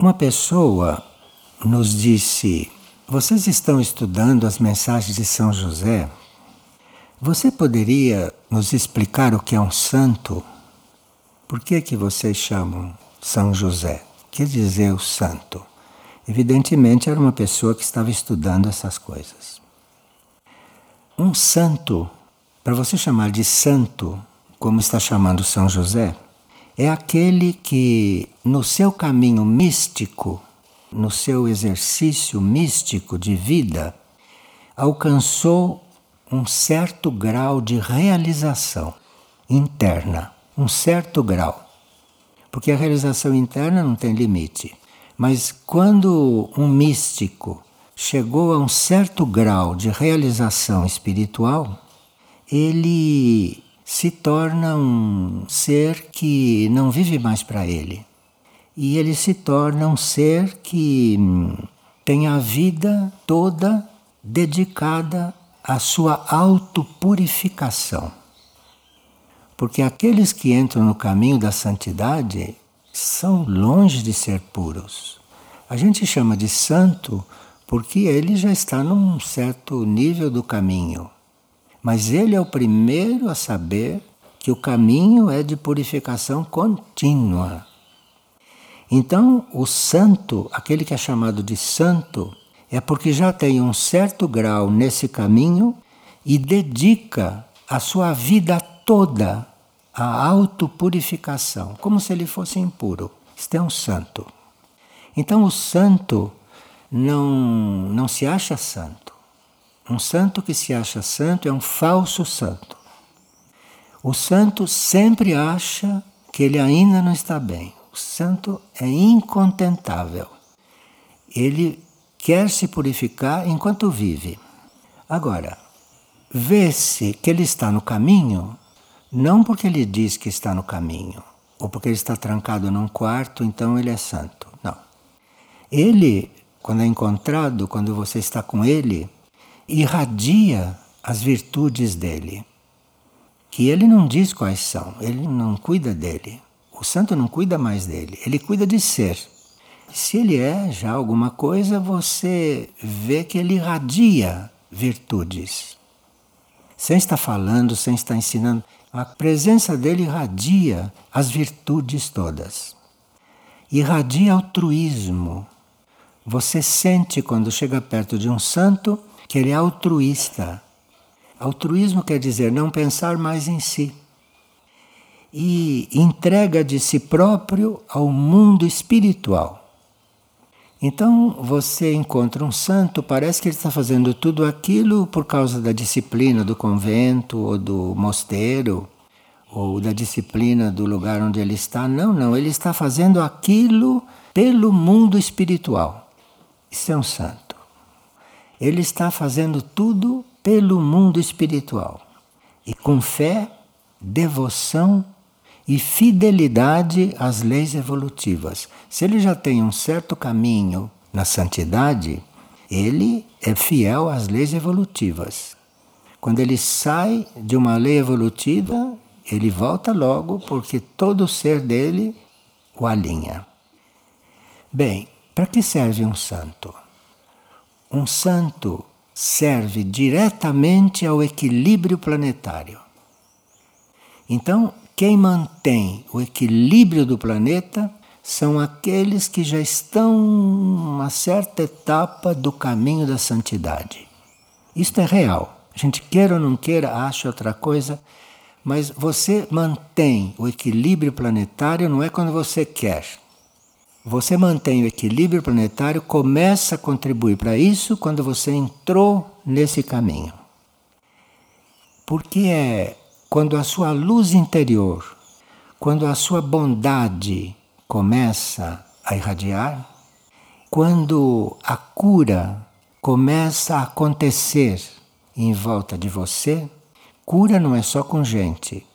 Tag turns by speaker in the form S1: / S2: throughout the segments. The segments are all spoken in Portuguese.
S1: Uma pessoa nos disse: Vocês estão estudando as mensagens de São José? Você poderia nos explicar o que é um santo? Por que que vocês chamam São José? Quer dizer o santo? Evidentemente era uma pessoa que estava estudando essas coisas. Um santo, para você chamar de santo, como está chamando São José, é aquele que no seu caminho místico, no seu exercício místico de vida, alcançou um certo grau de realização interna, um certo grau. Porque a realização interna não tem limite. Mas quando um místico chegou a um certo grau de realização espiritual, ele se torna um ser que não vive mais para ele. E ele se torna um ser que hum, tem a vida toda dedicada à sua autopurificação. Porque aqueles que entram no caminho da santidade são longe de ser puros. A gente chama de santo porque ele já está num certo nível do caminho. Mas ele é o primeiro a saber que o caminho é de purificação contínua. Então, o santo, aquele que é chamado de santo, é porque já tem um certo grau nesse caminho e dedica a sua vida toda à autopurificação, como se ele fosse impuro. Isto é um santo. Então, o santo não, não se acha santo. Um santo que se acha santo é um falso santo. O santo sempre acha que ele ainda não está bem. O santo é incontentável. Ele quer se purificar enquanto vive. Agora, vê-se que ele está no caminho, não porque ele diz que está no caminho, ou porque ele está trancado num quarto, então ele é santo. Não. Ele, quando é encontrado, quando você está com ele, irradia as virtudes dele, que ele não diz quais são, ele não cuida dele. O santo não cuida mais dele, ele cuida de ser. Se ele é já alguma coisa, você vê que ele irradia virtudes. Sem estar falando, sem estar ensinando, a presença dele irradia as virtudes todas. Irradia altruísmo. Você sente quando chega perto de um santo que ele é altruísta. Altruísmo quer dizer não pensar mais em si. E entrega de si próprio ao mundo espiritual. Então você encontra um santo, parece que ele está fazendo tudo aquilo por causa da disciplina do convento ou do mosteiro, ou da disciplina do lugar onde ele está. Não, não, ele está fazendo aquilo pelo mundo espiritual. Isso é um santo. Ele está fazendo tudo pelo mundo espiritual. E com fé, devoção e fidelidade às leis evolutivas. Se ele já tem um certo caminho na santidade, ele é fiel às leis evolutivas. Quando ele sai de uma lei evolutiva, ele volta logo porque todo o ser dele o alinha. Bem, para que serve um santo? Um santo serve diretamente ao equilíbrio planetário. Então, quem mantém o equilíbrio do planeta são aqueles que já estão numa certa etapa do caminho da santidade. Isto é real. A gente queira ou não queira, acha outra coisa, mas você mantém o equilíbrio planetário não é quando você quer, você mantém o equilíbrio planetário, começa a contribuir para isso quando você entrou nesse caminho. Porque é quando a sua luz interior, quando a sua bondade começa a irradiar, quando a cura começa a acontecer em volta de você, cura não é só com gente,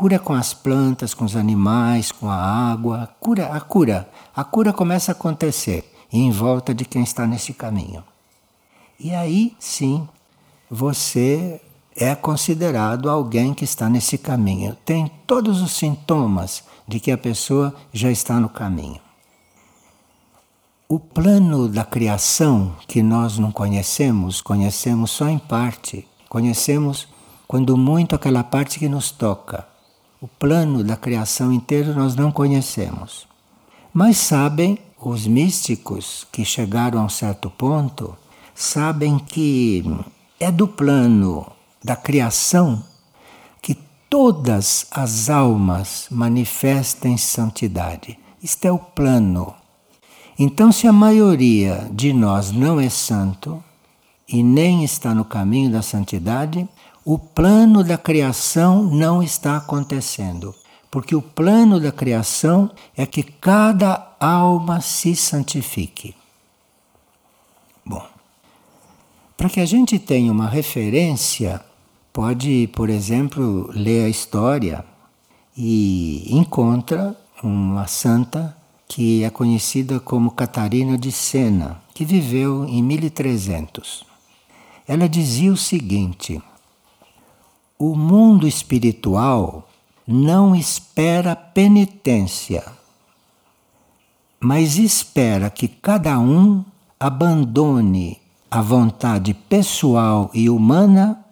S1: Cura com as plantas, com os animais, com a água. Cura, a cura. A cura começa a acontecer em volta de quem está nesse caminho. E aí sim você é considerado alguém que está nesse caminho. Tem todos os sintomas de que a pessoa já está no caminho. o plano da criação que nós não conhecemos, conhecemos só em parte. Conhecemos quando muito aquela parte que nos toca. O plano da criação inteiro nós não conhecemos. Mas sabem os místicos que chegaram a um certo ponto, sabem que é do plano da criação que todas as almas manifestem santidade. Isto é o plano. Então, se a maioria de nós não é santo e nem está no caminho da santidade, o plano da criação não está acontecendo. Porque o plano da criação é que cada alma se santifique. Bom, para que a gente tenha uma referência, pode, por exemplo, ler a história e encontra uma santa que é conhecida como Catarina de Sena, que viveu em 1300. Ela dizia o seguinte: o mundo espiritual não espera penitência, mas espera que cada um abandone a vontade pessoal e humana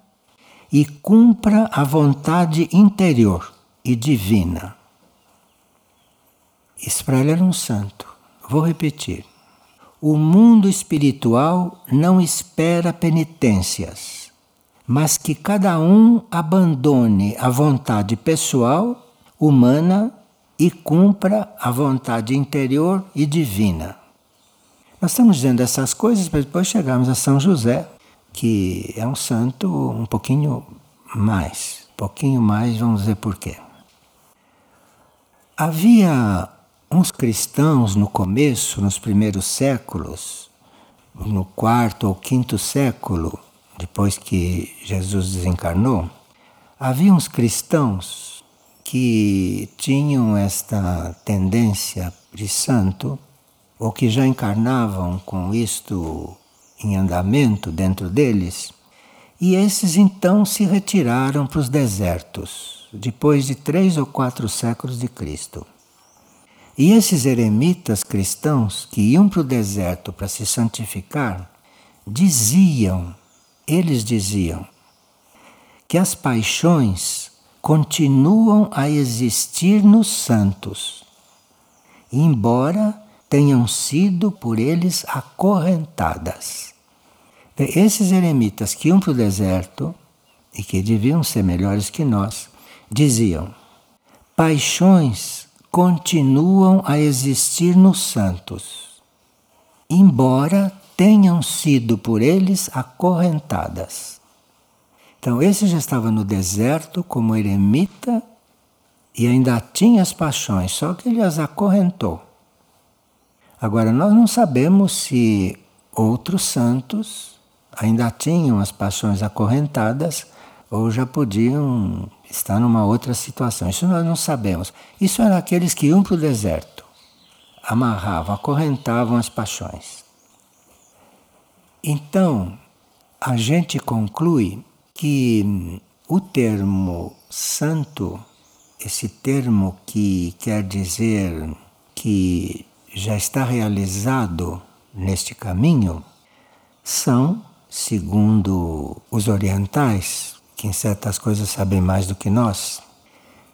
S1: e cumpra a vontade interior e divina. Israel era um santo. Vou repetir. O mundo espiritual não espera penitências mas que cada um abandone a vontade pessoal, humana e cumpra a vontade interior e divina. Nós estamos dizendo essas coisas para depois chegarmos a São José, que é um santo um pouquinho mais, um pouquinho mais, vamos ver por quê. Havia uns cristãos no começo, nos primeiros séculos, no quarto ou quinto século, depois que Jesus desencarnou, havia uns cristãos que tinham esta tendência de santo, ou que já encarnavam com isto em andamento dentro deles, e esses então se retiraram para os desertos, depois de três ou quatro séculos de Cristo. E esses eremitas cristãos que iam para o deserto para se santificar, diziam eles diziam que as paixões continuam a existir nos santos, embora tenham sido por eles acorrentadas. Esses eremitas que iam para o deserto e que deviam ser melhores que nós, diziam: paixões continuam a existir nos santos, embora tenham sido por eles acorrentadas. Então, esse já estava no deserto como eremita e ainda tinha as paixões, só que ele as acorrentou. Agora, nós não sabemos se outros santos ainda tinham as paixões acorrentadas ou já podiam estar numa outra situação. Isso nós não sabemos. Isso eram aqueles que iam para o deserto, amarravam, acorrentavam as paixões. Então, a gente conclui que o termo santo, esse termo que quer dizer que já está realizado neste caminho, são, segundo os orientais, que em certas coisas sabem mais do que nós,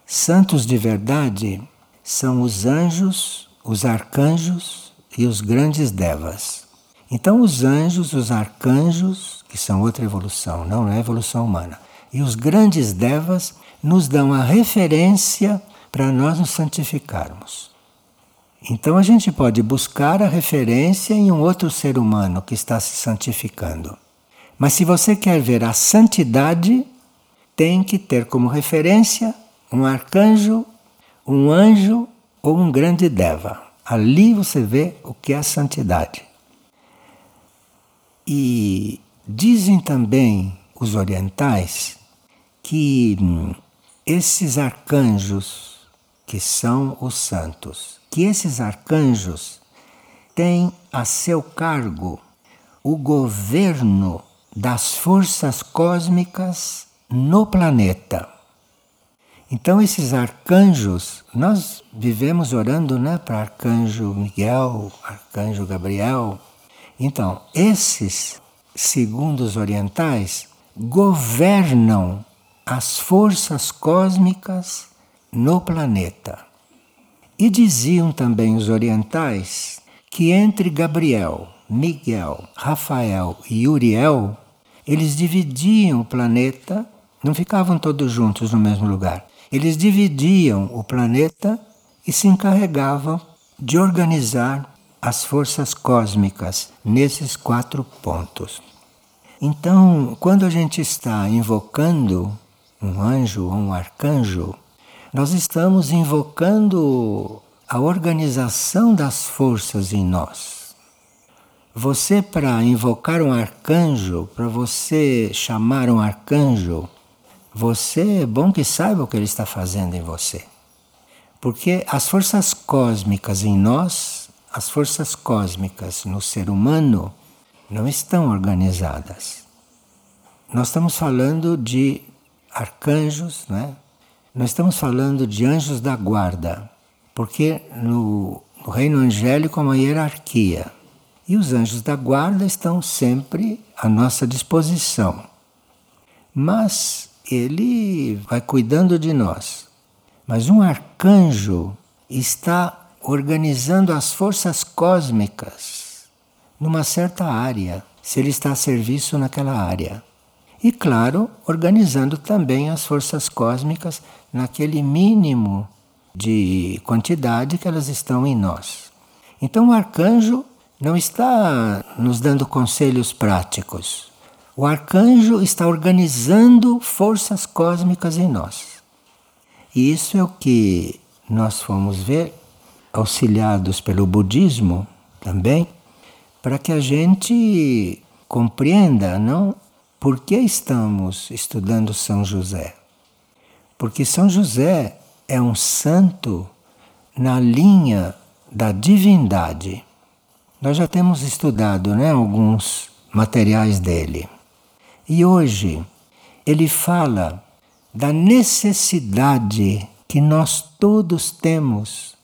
S1: santos de verdade são os anjos, os arcanjos e os grandes devas. Então, os anjos, os arcanjos, que são outra evolução, não é evolução humana, e os grandes devas nos dão a referência para nós nos santificarmos. Então, a gente pode buscar a referência em um outro ser humano que está se santificando. Mas se você quer ver a santidade, tem que ter como referência um arcanjo, um anjo ou um grande deva. Ali você vê o que é a santidade. E dizem também os orientais que hum, esses arcanjos, que são os santos, que esses arcanjos têm a seu cargo o governo das forças cósmicas no planeta. Então, esses arcanjos, nós vivemos orando né, para arcanjo Miguel, arcanjo Gabriel. Então, esses, segundo os orientais, governam as forças cósmicas no planeta. E diziam também os orientais que entre Gabriel, Miguel, Rafael e Uriel, eles dividiam o planeta, não ficavam todos juntos no mesmo lugar. Eles dividiam o planeta e se encarregavam de organizar as forças cósmicas nesses quatro pontos. Então, quando a gente está invocando um anjo ou um arcanjo, nós estamos invocando a organização das forças em nós. Você, para invocar um arcanjo, para você chamar um arcanjo, você é bom que saiba o que ele está fazendo em você. Porque as forças cósmicas em nós, as forças cósmicas no ser humano, não estão organizadas. Nós estamos falando de arcanjos, né? Nós estamos falando de anjos da guarda, porque no, no reino angélico há uma hierarquia. E os anjos da guarda estão sempre à nossa disposição. Mas ele vai cuidando de nós. Mas um arcanjo está organizando as forças cósmicas numa certa área, se ele está a serviço naquela área. E, claro, organizando também as forças cósmicas naquele mínimo de quantidade que elas estão em nós. Então, o arcanjo não está nos dando conselhos práticos. O arcanjo está organizando forças cósmicas em nós. E isso é o que nós fomos ver, auxiliados pelo budismo também, para que a gente compreenda, não? Por que estamos estudando São José? Porque São José é um santo na linha da divindade. Nós já temos estudado né, alguns materiais dele. E hoje ele fala da necessidade que nós todos temos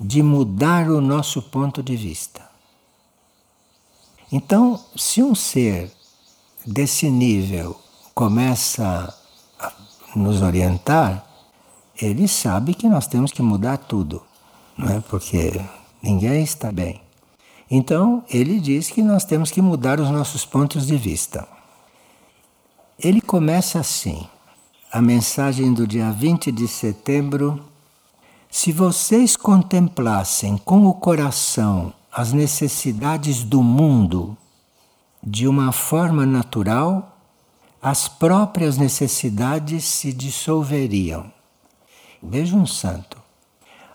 S1: de mudar o nosso ponto de vista. Então, se um ser desse nível começa a nos orientar, ele sabe que nós temos que mudar tudo, não é? Porque ninguém está bem. Então, ele diz que nós temos que mudar os nossos pontos de vista. Ele começa assim, a mensagem do dia 20 de setembro. Se vocês contemplassem com o coração as necessidades do mundo de uma forma natural, as próprias necessidades se dissolveriam. Veja um santo.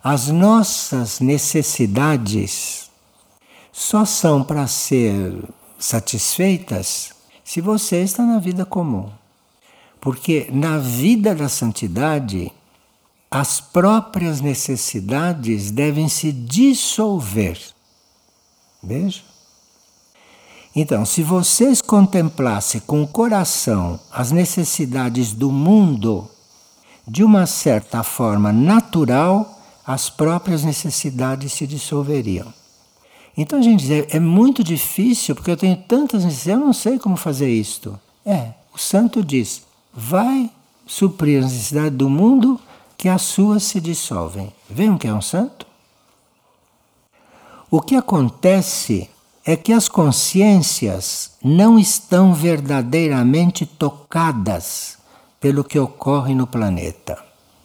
S1: As nossas necessidades só são para ser satisfeitas se você está na vida comum. Porque na vida da santidade, as próprias necessidades devem se dissolver. Veja? Então, se vocês contemplassem com o coração as necessidades do mundo, de uma certa forma natural, as próprias necessidades se dissolveriam. Então gente diz, é muito difícil porque eu tenho tantas necessidades, eu não sei como fazer isto. É, o santo diz, vai suprir as necessidades do mundo que as suas se dissolvem. Vejam que é um santo? O que acontece é que as consciências não estão verdadeiramente tocadas pelo que ocorre no planeta.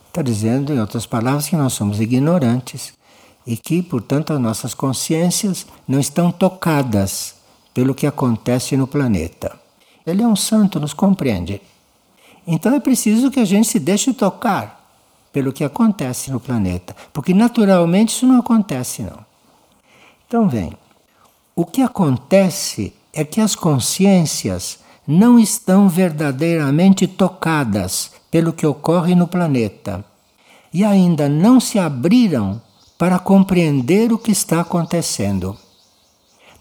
S1: Está dizendo, em outras palavras, que nós somos ignorantes e que, portanto, as nossas consciências não estão tocadas pelo que acontece no planeta. Ele é um santo, nos compreende. Então é preciso que a gente se deixe tocar pelo que acontece no planeta, porque naturalmente isso não acontece não. Então vem. O que acontece é que as consciências não estão verdadeiramente tocadas pelo que ocorre no planeta e ainda não se abriram para compreender o que está acontecendo.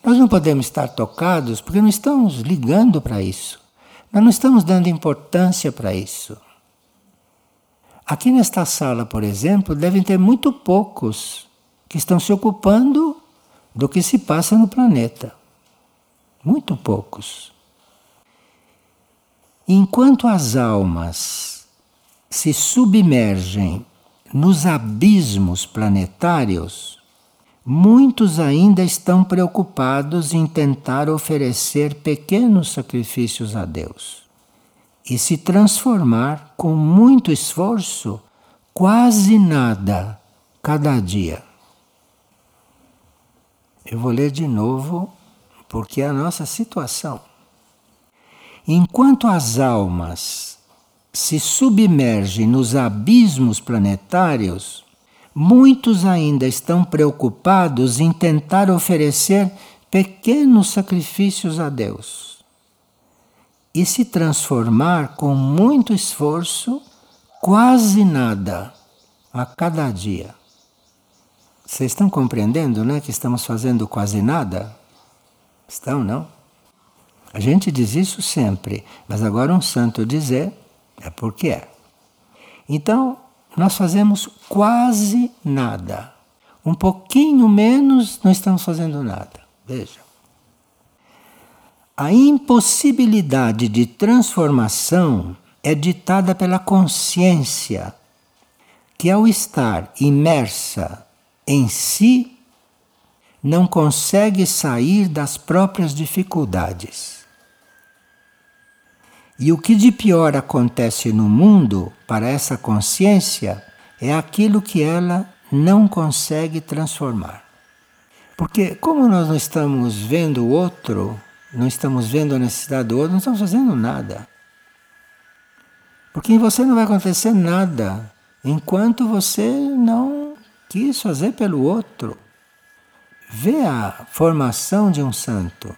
S1: Nós não podemos estar tocados porque não estamos ligando para isso. Nós não estamos dando importância para isso. Aqui nesta sala, por exemplo, devem ter muito poucos que estão se ocupando do que se passa no planeta. Muito poucos. Enquanto as almas se submergem nos abismos planetários, muitos ainda estão preocupados em tentar oferecer pequenos sacrifícios a Deus e se transformar com muito esforço, quase nada, cada dia. Eu vou ler de novo, porque é a nossa situação. Enquanto as almas se submergem nos abismos planetários, muitos ainda estão preocupados em tentar oferecer pequenos sacrifícios a Deus e se transformar com muito esforço, quase nada a cada dia. Vocês estão compreendendo, né, que estamos fazendo quase nada? Estão, não? A gente diz isso sempre, mas agora um santo dizer é porque é. Então, nós fazemos quase nada. Um pouquinho menos, não estamos fazendo nada. Veja. A impossibilidade de transformação é ditada pela consciência, que ao estar imersa em si, não consegue sair das próprias dificuldades. E o que de pior acontece no mundo para essa consciência é aquilo que ela não consegue transformar. Porque, como nós não estamos vendo o outro, não estamos vendo a necessidade do outro, não estamos fazendo nada. Porque em você não vai acontecer nada enquanto você não quis fazer pelo outro. Vê a formação de um santo.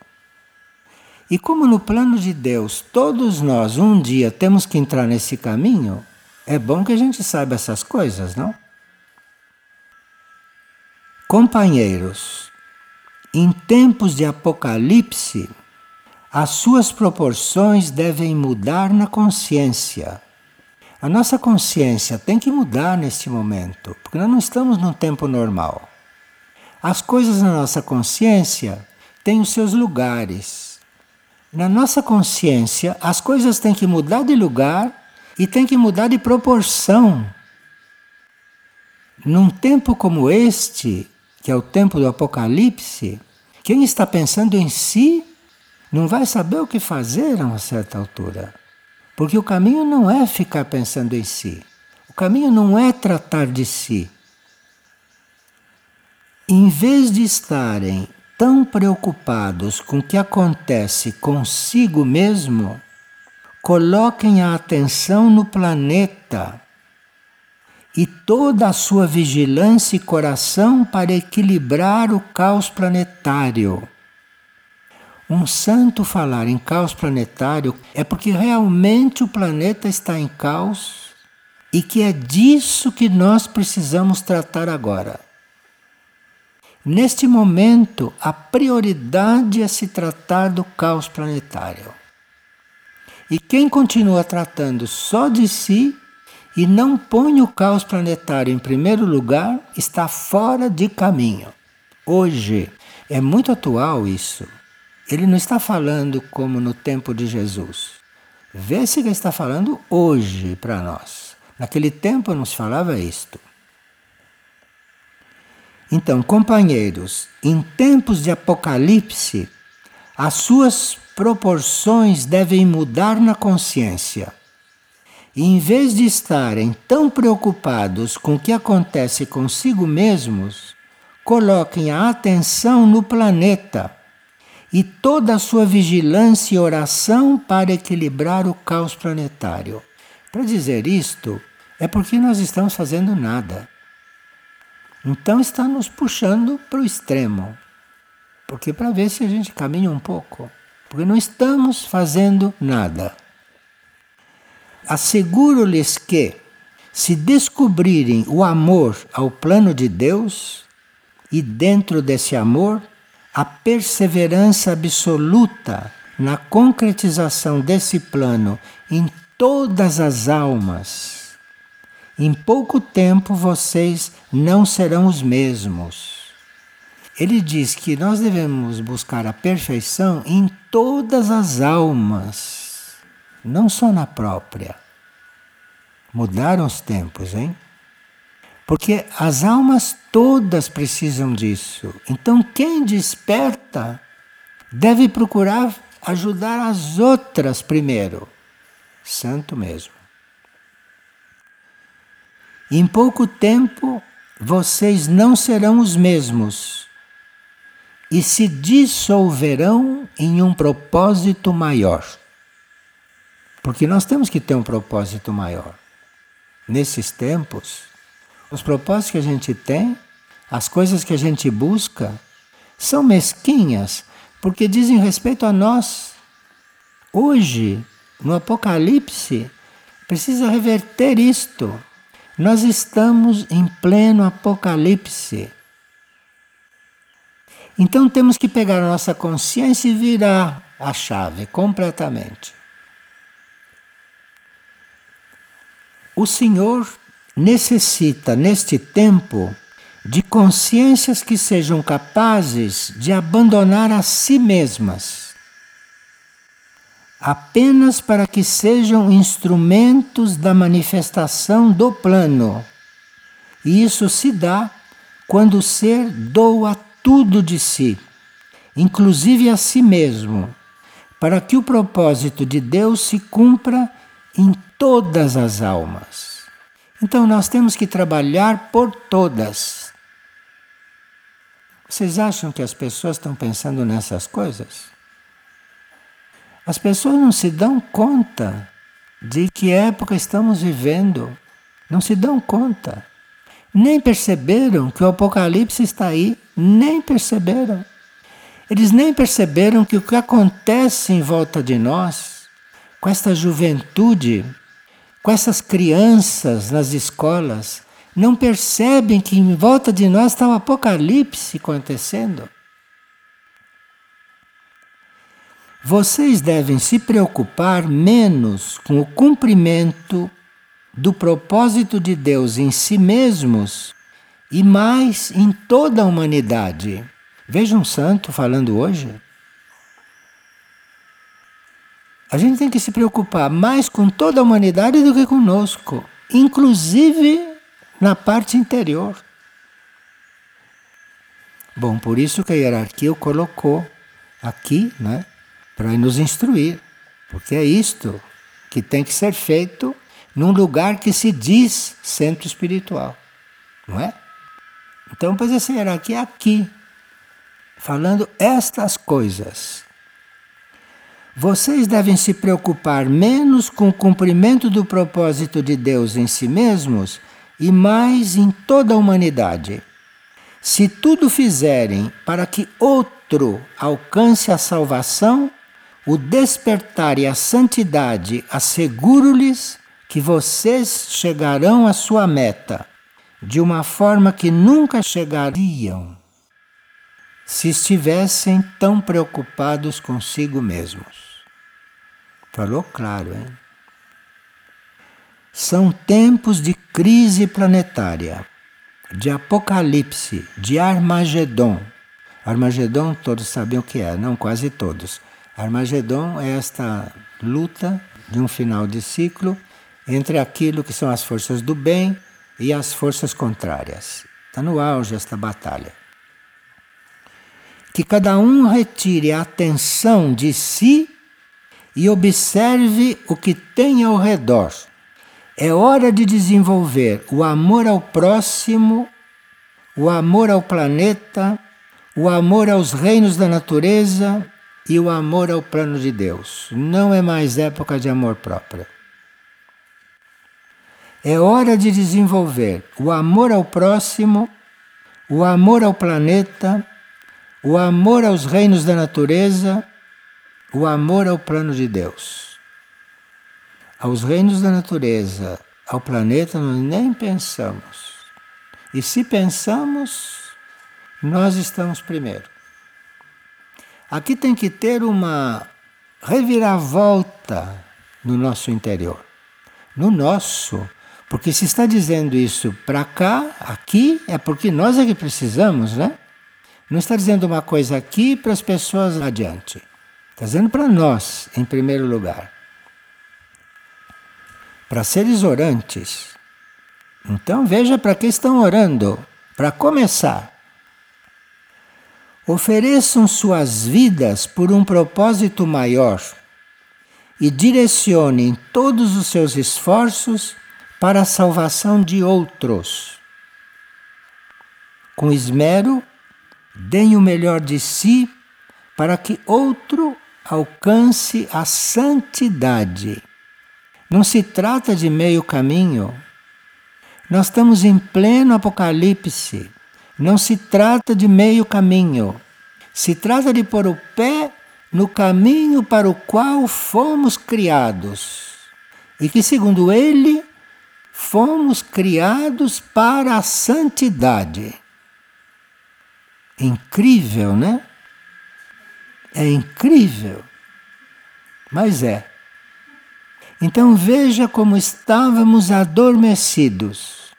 S1: E como no plano de Deus todos nós um dia temos que entrar nesse caminho, é bom que a gente saiba essas coisas, não? Companheiros, em tempos de apocalipse, as suas proporções devem mudar na consciência. A nossa consciência tem que mudar neste momento, porque nós não estamos num tempo normal. As coisas na nossa consciência têm os seus lugares na nossa consciência, as coisas têm que mudar de lugar e têm que mudar de proporção. Num tempo como este, que é o tempo do Apocalipse, quem está pensando em si não vai saber o que fazer a uma certa altura. Porque o caminho não é ficar pensando em si. O caminho não é tratar de si. Em vez de estarem tão preocupados com o que acontece consigo mesmo, coloquem a atenção no planeta e toda a sua vigilância e coração para equilibrar o caos planetário. Um santo falar em caos planetário é porque realmente o planeta está em caos e que é disso que nós precisamos tratar agora. Neste momento, a prioridade é se tratar do caos planetário. E quem continua tratando só de si e não põe o caos planetário em primeiro lugar está fora de caminho. Hoje é muito atual isso. Ele não está falando como no tempo de Jesus. Vê se ele está falando hoje para nós. Naquele tempo não se falava isto. Então, companheiros, em tempos de apocalipse, as suas proporções devem mudar na consciência. Em vez de estarem tão preocupados com o que acontece consigo mesmos, coloquem a atenção no planeta e toda a sua vigilância e oração para equilibrar o caos planetário. Para dizer isto, é porque nós estamos fazendo nada. Então está nos puxando para o extremo. Porque para ver se a gente caminha um pouco. Porque não estamos fazendo nada. Asseguro-lhes que, se descobrirem o amor ao plano de Deus, e dentro desse amor, a perseverança absoluta na concretização desse plano em todas as almas, em pouco tempo vocês não serão os mesmos. Ele diz que nós devemos buscar a perfeição em todas as almas, não só na própria. Mudaram os tempos, hein? Porque as almas todas precisam disso. Então, quem desperta deve procurar ajudar as outras primeiro. Santo mesmo. Em pouco tempo vocês não serão os mesmos e se dissolverão em um propósito maior. Porque nós temos que ter um propósito maior. Nesses tempos, os propósitos que a gente tem, as coisas que a gente busca, são mesquinhas porque dizem respeito a nós. Hoje, no Apocalipse, precisa reverter isto. Nós estamos em pleno apocalipse. Então temos que pegar a nossa consciência e virar a chave completamente. O Senhor necessita, neste tempo, de consciências que sejam capazes de abandonar a si mesmas apenas para que sejam instrumentos da manifestação do plano. E isso se dá quando o ser doa tudo de si, inclusive a si mesmo, para que o propósito de Deus se cumpra em todas as almas. Então nós temos que trabalhar por todas. Vocês acham que as pessoas estão pensando nessas coisas? As pessoas não se dão conta de que época estamos vivendo. Não se dão conta. Nem perceberam que o Apocalipse está aí. Nem perceberam. Eles nem perceberam que o que acontece em volta de nós, com esta juventude, com essas crianças nas escolas, não percebem que em volta de nós está o Apocalipse acontecendo. Vocês devem se preocupar menos com o cumprimento do propósito de Deus em si mesmos e mais em toda a humanidade. Veja um santo falando hoje. A gente tem que se preocupar mais com toda a humanidade do que conosco, inclusive na parte interior. Bom, por isso que a hierarquia o colocou aqui, né? para nos instruir, porque é isto que tem que ser feito num lugar que se diz centro espiritual, não é? Então, pois essa hierarquia é aqui, falando estas coisas. Vocês devem se preocupar menos com o cumprimento do propósito de Deus em si mesmos e mais em toda a humanidade. Se tudo fizerem para que outro alcance a salvação, o despertar e a santidade asseguro-lhes que vocês chegarão à sua meta de uma forma que nunca chegariam se estivessem tão preocupados consigo mesmos. Falou claro, hein? São tempos de crise planetária, de apocalipse, de Armagedon. Armagedon todos sabem o que é, não quase todos. Armagedon é esta luta de um final de ciclo entre aquilo que são as forças do bem e as forças contrárias. Está no auge esta batalha. Que cada um retire a atenção de si e observe o que tem ao redor. É hora de desenvolver o amor ao próximo, o amor ao planeta, o amor aos reinos da natureza e o amor ao plano de Deus. Não é mais época de amor próprio. É hora de desenvolver o amor ao próximo, o amor ao planeta, o amor aos reinos da natureza, o amor ao plano de Deus. Aos reinos da natureza, ao planeta, nós nem pensamos. E se pensamos, nós estamos primeiro. Aqui tem que ter uma reviravolta no nosso interior. No nosso, Porque se está dizendo isso para cá, aqui, é porque nós é que precisamos, né? Não está dizendo uma coisa aqui para as pessoas adiante. Está dizendo para nós, em primeiro lugar. Para seres orantes. Então veja para que estão orando. Para começar. Ofereçam suas vidas por um propósito maior e direcionem todos os seus esforços para a salvação de outros. Com esmero, deem o melhor de si para que outro alcance a santidade. Não se trata de meio caminho. Nós estamos em pleno apocalipse. Não se trata de meio caminho. Se trata de pôr o pé no caminho para o qual fomos criados. E que, segundo ele, fomos criados para a santidade. Incrível, né? É incrível. Mas é. Então veja como estávamos adormecidos.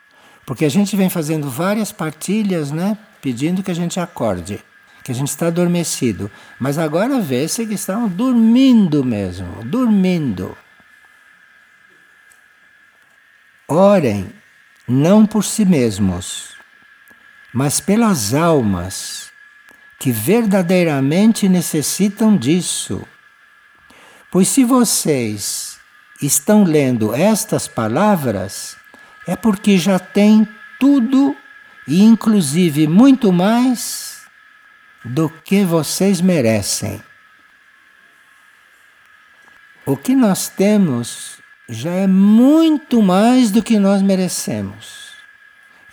S1: Porque a gente vem fazendo várias partilhas, né? Pedindo que a gente acorde, que a gente está adormecido. Mas agora vê-se que estão dormindo mesmo, dormindo. Orem não por si mesmos, mas pelas almas que verdadeiramente necessitam disso. Pois se vocês estão lendo estas palavras, é porque já têm tudo e inclusive muito mais do que vocês merecem. O que nós temos já é muito mais do que nós merecemos.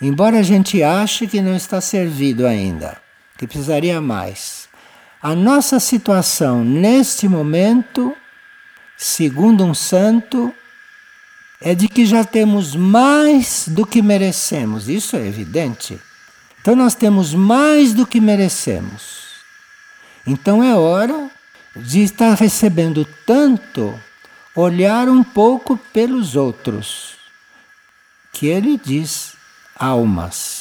S1: Embora a gente ache que não está servido ainda, que precisaria mais. A nossa situação neste momento segundo um santo, é de que já temos mais do que merecemos. Isso é evidente. Então nós temos mais do que merecemos. Então é hora de estar recebendo tanto, olhar um pouco pelos outros, que ele diz almas.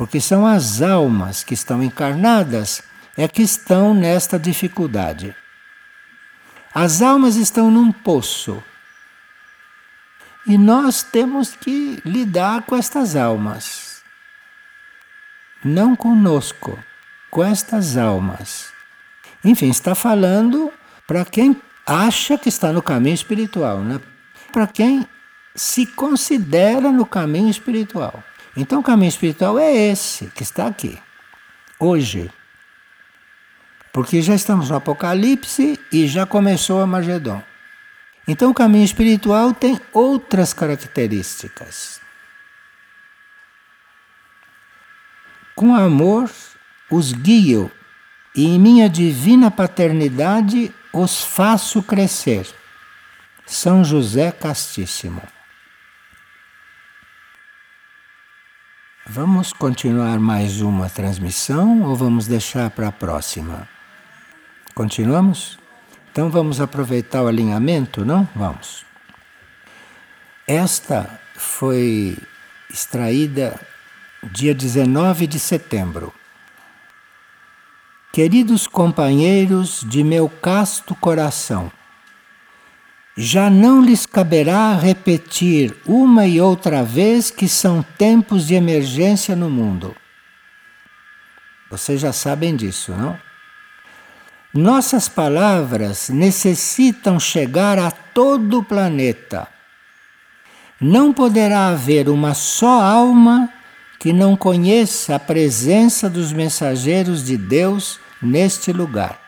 S1: Porque são as almas que estão encarnadas é que estão nesta dificuldade. As almas estão num poço. E nós temos que lidar com estas almas. Não conosco, com estas almas. Enfim, está falando para quem acha que está no caminho espiritual, né? para quem se considera no caminho espiritual. Então, o caminho espiritual é esse que está aqui, hoje. Porque já estamos no Apocalipse e já começou a Magedon. Então o caminho espiritual tem outras características. Com amor os guio e em minha divina paternidade os faço crescer. São José Castíssimo. Vamos continuar mais uma transmissão ou vamos deixar para a próxima? Continuamos? Então vamos aproveitar o alinhamento, não? Vamos. Esta foi extraída dia 19 de setembro. Queridos companheiros de meu casto coração, já não lhes caberá repetir uma e outra vez que são tempos de emergência no mundo. Vocês já sabem disso, não? Nossas palavras necessitam chegar a todo o planeta. Não poderá haver uma só alma que não conheça a presença dos mensageiros de Deus neste lugar.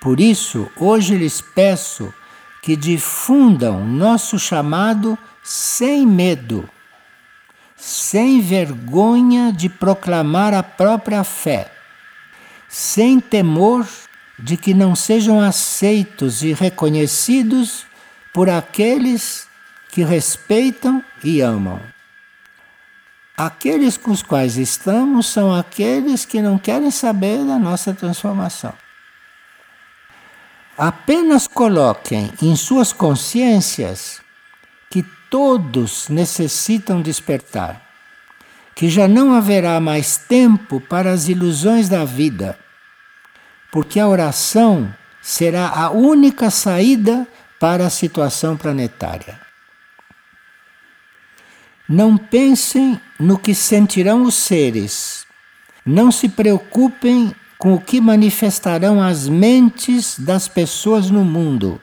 S1: Por isso, hoje lhes peço que difundam nosso chamado sem medo, sem vergonha de proclamar a própria fé, sem temor de que não sejam aceitos e reconhecidos por aqueles que respeitam e amam. Aqueles com os quais estamos são aqueles que não querem saber da nossa transformação. Apenas coloquem em suas consciências que todos necessitam despertar, que já não haverá mais tempo para as ilusões da vida, porque a oração será a única saída para a situação planetária. Não pensem no que sentirão os seres, não se preocupem com o que manifestarão as mentes das pessoas no mundo.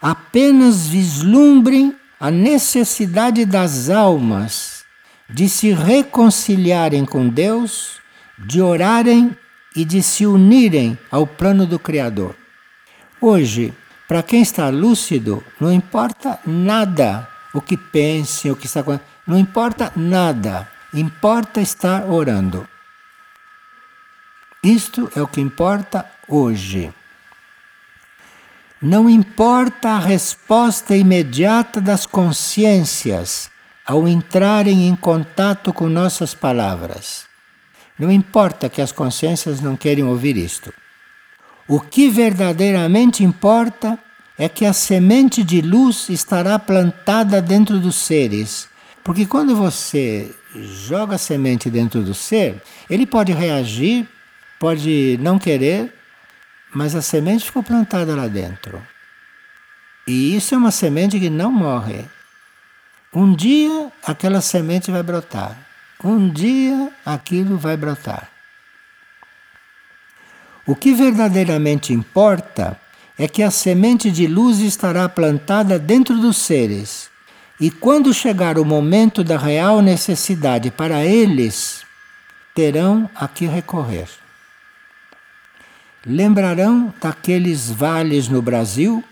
S1: Apenas vislumbrem a necessidade das almas de se reconciliarem com Deus, de orarem e de se unirem ao plano do Criador. Hoje, para quem está lúcido, não importa nada o que pense, o que está não importa nada, importa estar orando. Isto é o que importa hoje. Não importa a resposta imediata das consciências ao entrarem em contato com nossas palavras. Não importa que as consciências não queiram ouvir isto. O que verdadeiramente importa é que a semente de luz estará plantada dentro dos seres. Porque quando você joga a semente dentro do ser, ele pode reagir pode não querer, mas a semente ficou plantada lá dentro. E isso é uma semente que não morre. Um dia aquela semente vai brotar. Um dia aquilo vai brotar. O que verdadeiramente importa é que a semente de luz estará plantada dentro dos seres. E quando chegar o momento da real necessidade para eles, terão a que recorrer. Lembrarão daqueles vales no Brasil?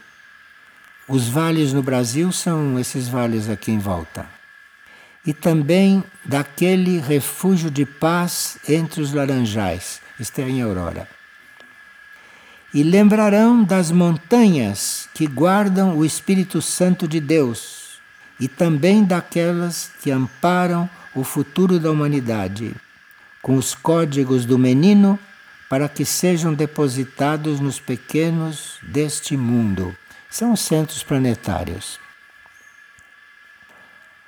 S1: Os vales no Brasil são esses vales aqui em volta. E também daquele refúgio de paz entre os laranjais, está em Aurora. E lembrarão das montanhas que guardam o Espírito Santo de Deus, e também daquelas que amparam o futuro da humanidade, com os códigos do menino para que sejam depositados nos pequenos deste mundo. São os centros planetários.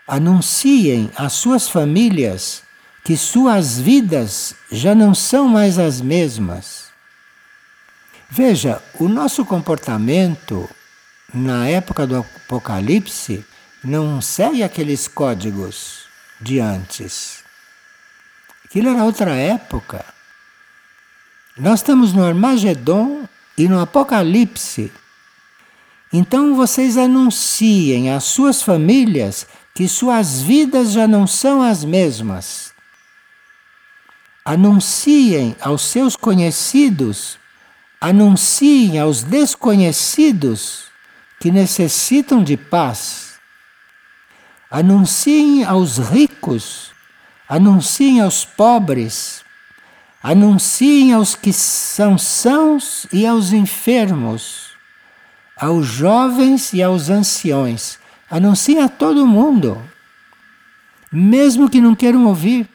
S1: Anunciem às suas famílias que suas vidas já não são mais as mesmas. Veja, o nosso comportamento na época do Apocalipse não segue aqueles códigos de antes. Aquilo era outra época. Nós estamos no Armagedon e no Apocalipse. Então vocês anunciem às suas famílias que suas vidas já não são as mesmas. Anunciem aos seus conhecidos, anunciem aos desconhecidos que necessitam de paz. Anunciem aos ricos, anunciem aos pobres Anunciem aos que são sãos e aos enfermos, aos jovens e aos anciões. Anunciem a todo mundo, mesmo que não queiram ouvir.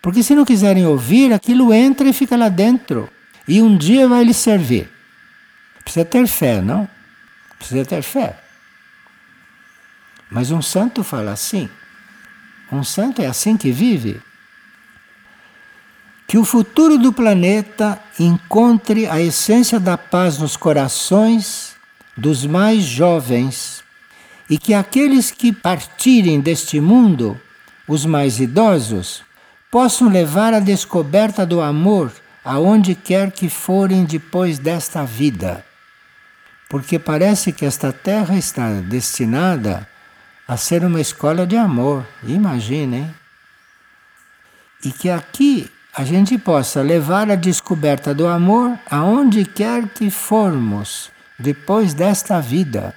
S1: Porque se não quiserem ouvir, aquilo entra e fica lá dentro. E um dia vai lhe servir. Precisa ter fé, não? Precisa ter fé. Mas um santo fala assim. Um santo é assim que vive que o futuro do planeta encontre a essência da paz nos corações dos mais jovens e que aqueles que partirem deste mundo, os mais idosos, possam levar a descoberta do amor aonde quer que forem depois desta vida. Porque parece que esta terra está destinada a ser uma escola de amor, imaginem. E que aqui a gente possa levar a descoberta do amor aonde quer que formos depois desta vida.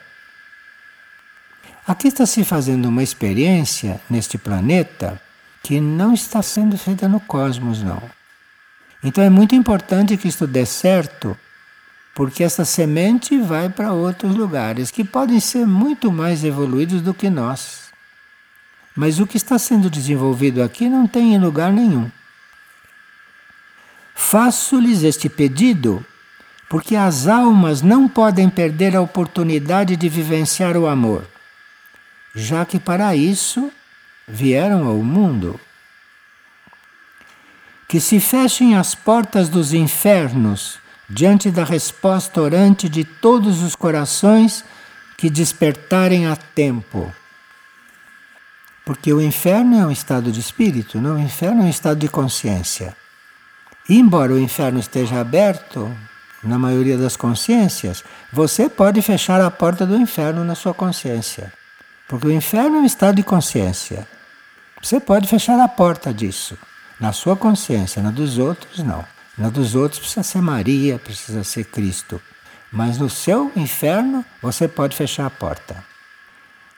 S1: Aqui está se fazendo uma experiência neste planeta que não está sendo feita no cosmos, não. Então é muito importante que isto dê certo, porque essa semente vai para outros lugares que podem ser muito mais evoluídos do que nós. Mas o que está sendo desenvolvido aqui não tem em lugar nenhum. Faço-lhes este pedido porque as almas não podem perder a oportunidade de vivenciar o amor. já que para isso vieram ao mundo. Que se fechem as portas dos infernos diante da resposta orante de todos os corações que despertarem a tempo. Porque o inferno é um estado de espírito, não? O inferno é um estado de consciência. Embora o inferno esteja aberto, na maioria das consciências, você pode fechar a porta do inferno na sua consciência. Porque o inferno é um estado de consciência. Você pode fechar a porta disso. Na sua consciência, na dos outros, não. Na dos outros precisa ser Maria, precisa ser Cristo. Mas no seu inferno, você pode fechar a porta.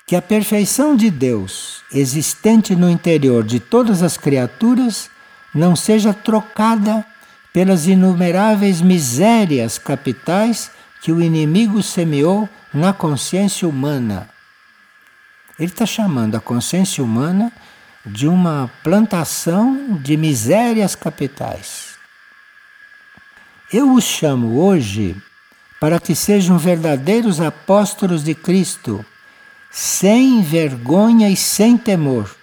S1: Que a perfeição de Deus existente no interior de todas as criaturas não seja trocada pelas inumeráveis misérias capitais que o inimigo semeou na consciência humana. Ele está chamando a consciência humana de uma plantação de misérias capitais. Eu os chamo hoje para que sejam verdadeiros apóstolos de Cristo, sem vergonha e sem temor,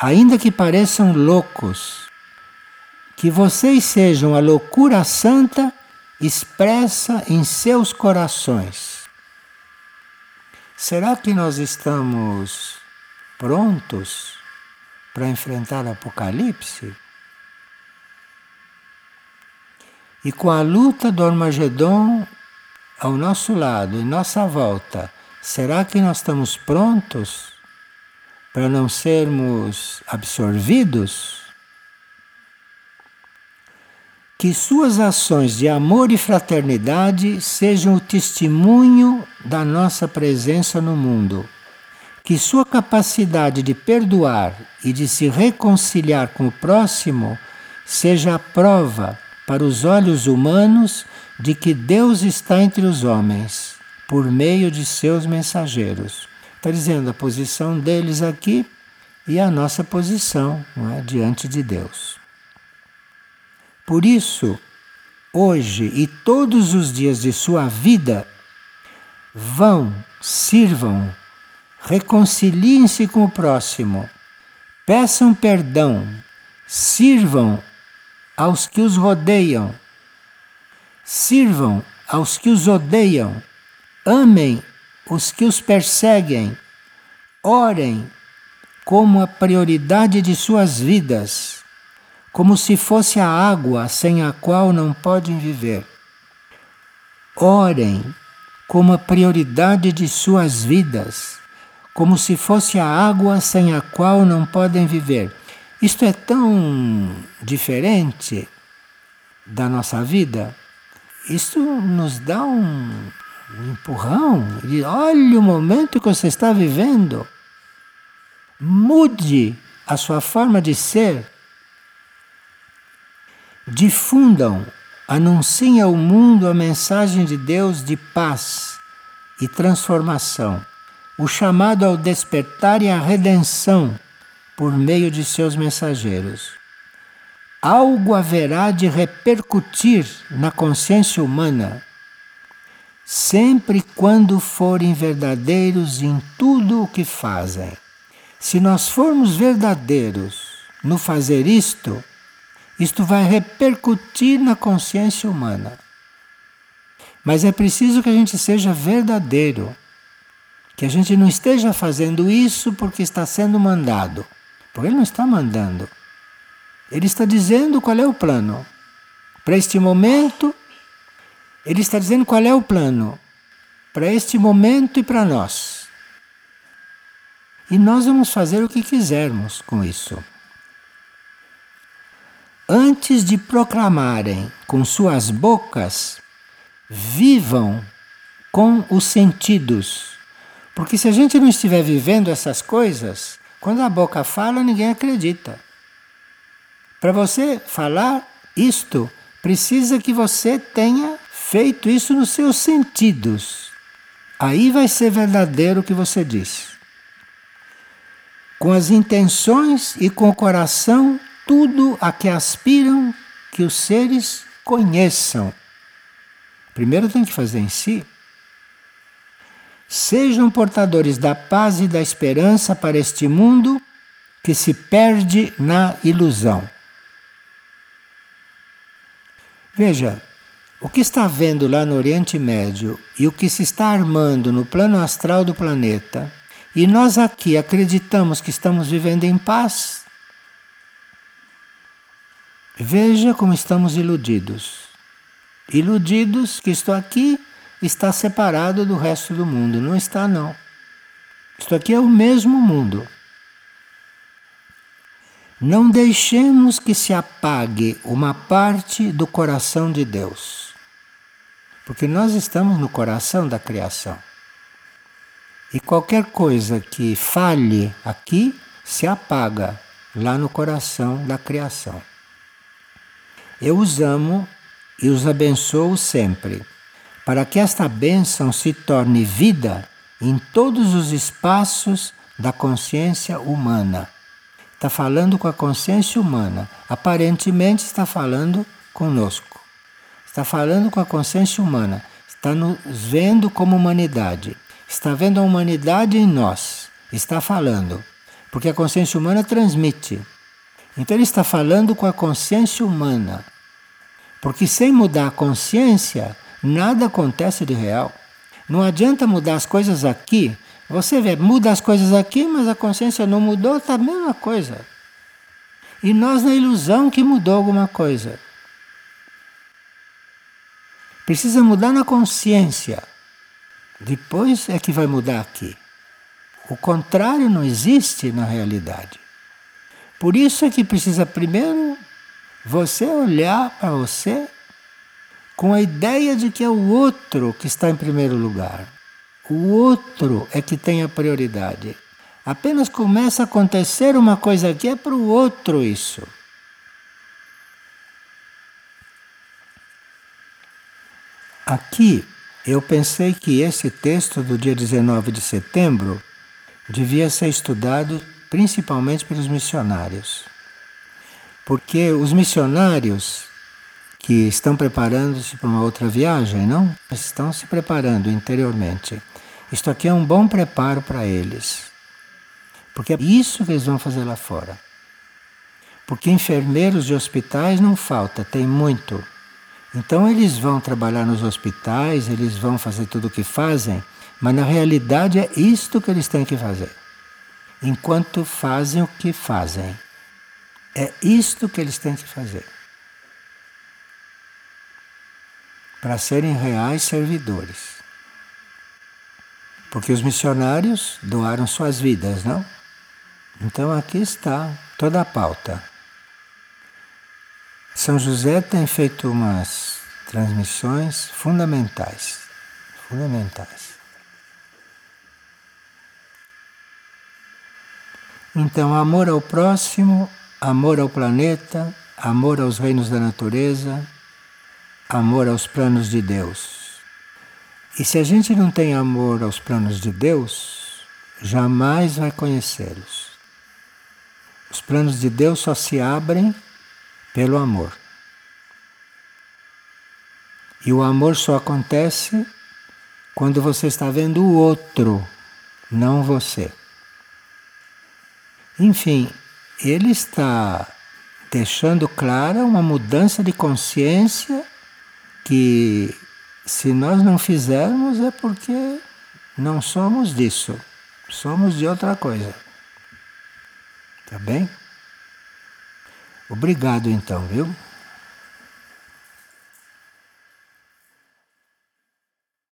S1: ainda que pareçam loucos que vocês sejam a loucura santa expressa em seus corações. Será que nós estamos prontos para enfrentar o Apocalipse? E com a luta do Armagedon ao nosso lado, em nossa volta, será que nós estamos prontos para não sermos absorvidos? que suas ações de amor e fraternidade sejam o testemunho da nossa presença no mundo. Que sua capacidade de perdoar e de se reconciliar com o próximo seja a prova para os olhos humanos de que Deus está entre os homens, por meio de seus mensageiros. Está dizendo a posição deles aqui e a nossa posição é, diante de Deus. Por isso, hoje e todos os dias de sua vida, vão, sirvam, reconciliem-se com o próximo, peçam perdão, sirvam aos que os rodeiam, sirvam aos que os odeiam, amem os que os perseguem, orem como a prioridade de suas vidas como se fosse a água sem a qual não podem viver. Orem como a prioridade de suas vidas, como se fosse a água sem a qual não podem viver. Isto é tão diferente da nossa vida. Isto nos dá um, um empurrão. E olha o momento que você está vivendo. Mude a sua forma de ser Difundam, anunciem ao mundo a mensagem de Deus de paz e transformação, o chamado ao despertar e à redenção por meio de seus mensageiros. Algo haverá de repercutir na consciência humana, sempre quando forem verdadeiros em tudo o que fazem. Se nós formos verdadeiros no fazer isto, isto vai repercutir na consciência humana. Mas é preciso que a gente seja verdadeiro. Que a gente não esteja fazendo isso porque está sendo mandado. Porque ele não está mandando. Ele está dizendo qual é o plano. Para este momento, ele está dizendo qual é o plano. Para este momento e para nós. E nós vamos fazer o que quisermos com isso antes de proclamarem com suas bocas, vivam com os sentidos. Porque se a gente não estiver vivendo essas coisas, quando a boca fala, ninguém acredita. Para você falar isto, precisa que você tenha feito isso nos seus sentidos. Aí vai ser verdadeiro o que você diz. Com as intenções e com o coração tudo a que aspiram que os seres conheçam. Primeiro tem que fazer em si. sejam portadores da paz e da esperança para este mundo que se perde na ilusão. Veja, o que está vendo lá no Oriente Médio e o que se está armando no plano astral do planeta, e nós aqui acreditamos que estamos vivendo em paz, veja como estamos iludidos. Iludidos que isto aqui está separado do resto do mundo. Não está, não. Isto aqui é o mesmo mundo. Não deixemos que se apague uma parte do coração de Deus. Porque nós estamos no coração da criação. E qualquer coisa que falhe aqui se apaga lá no coração da criação. Eu os amo e os abençoo sempre, para que esta bênção se torne vida em todos os espaços da consciência humana está falando com a consciência humana. Aparentemente está falando conosco. Está falando com a consciência humana. Está nos vendo como humanidade. Está vendo a humanidade em nós. Está falando. Porque a consciência humana transmite. Então ele está falando com a consciência humana. Porque sem mudar a consciência, nada acontece de real. Não adianta mudar as coisas aqui você vê, muda as coisas aqui, mas a consciência não mudou, está a mesma coisa. E nós na ilusão que mudou alguma coisa. Precisa mudar na consciência. Depois é que vai mudar aqui. O contrário não existe na realidade. Por isso é que precisa primeiro você olhar para você com a ideia de que é o outro que está em primeiro lugar. O outro é que tem a prioridade. Apenas começa a acontecer uma coisa aqui, é para o outro isso. Aqui eu pensei que esse texto do dia 19 de setembro devia ser estudado principalmente pelos missionários. Porque os missionários que estão preparando-se para uma outra viagem, não? Estão se preparando interiormente. Isto aqui é um bom preparo para eles. Porque é isso que eles vão fazer lá fora. Porque enfermeiros de hospitais não falta, tem muito. Então eles vão trabalhar nos hospitais, eles vão fazer tudo o que fazem, mas na realidade é isto que eles têm que fazer. Enquanto fazem o que fazem. É isto que eles têm que fazer. Para serem reais servidores. Porque os missionários doaram suas vidas, não? Então aqui está toda a pauta. São José tem feito umas transmissões fundamentais. Fundamentais. Então, amor ao próximo, amor ao planeta, amor aos reinos da natureza, amor aos planos de Deus. E se a gente não tem amor aos planos de Deus, jamais vai conhecê-los. Os planos de Deus só se abrem pelo amor. E o amor só acontece quando você está vendo o outro, não você. Enfim, ele está deixando clara uma mudança de consciência que se nós não fizermos é porque não somos disso, somos de outra coisa. Tá bem? Obrigado então, viu?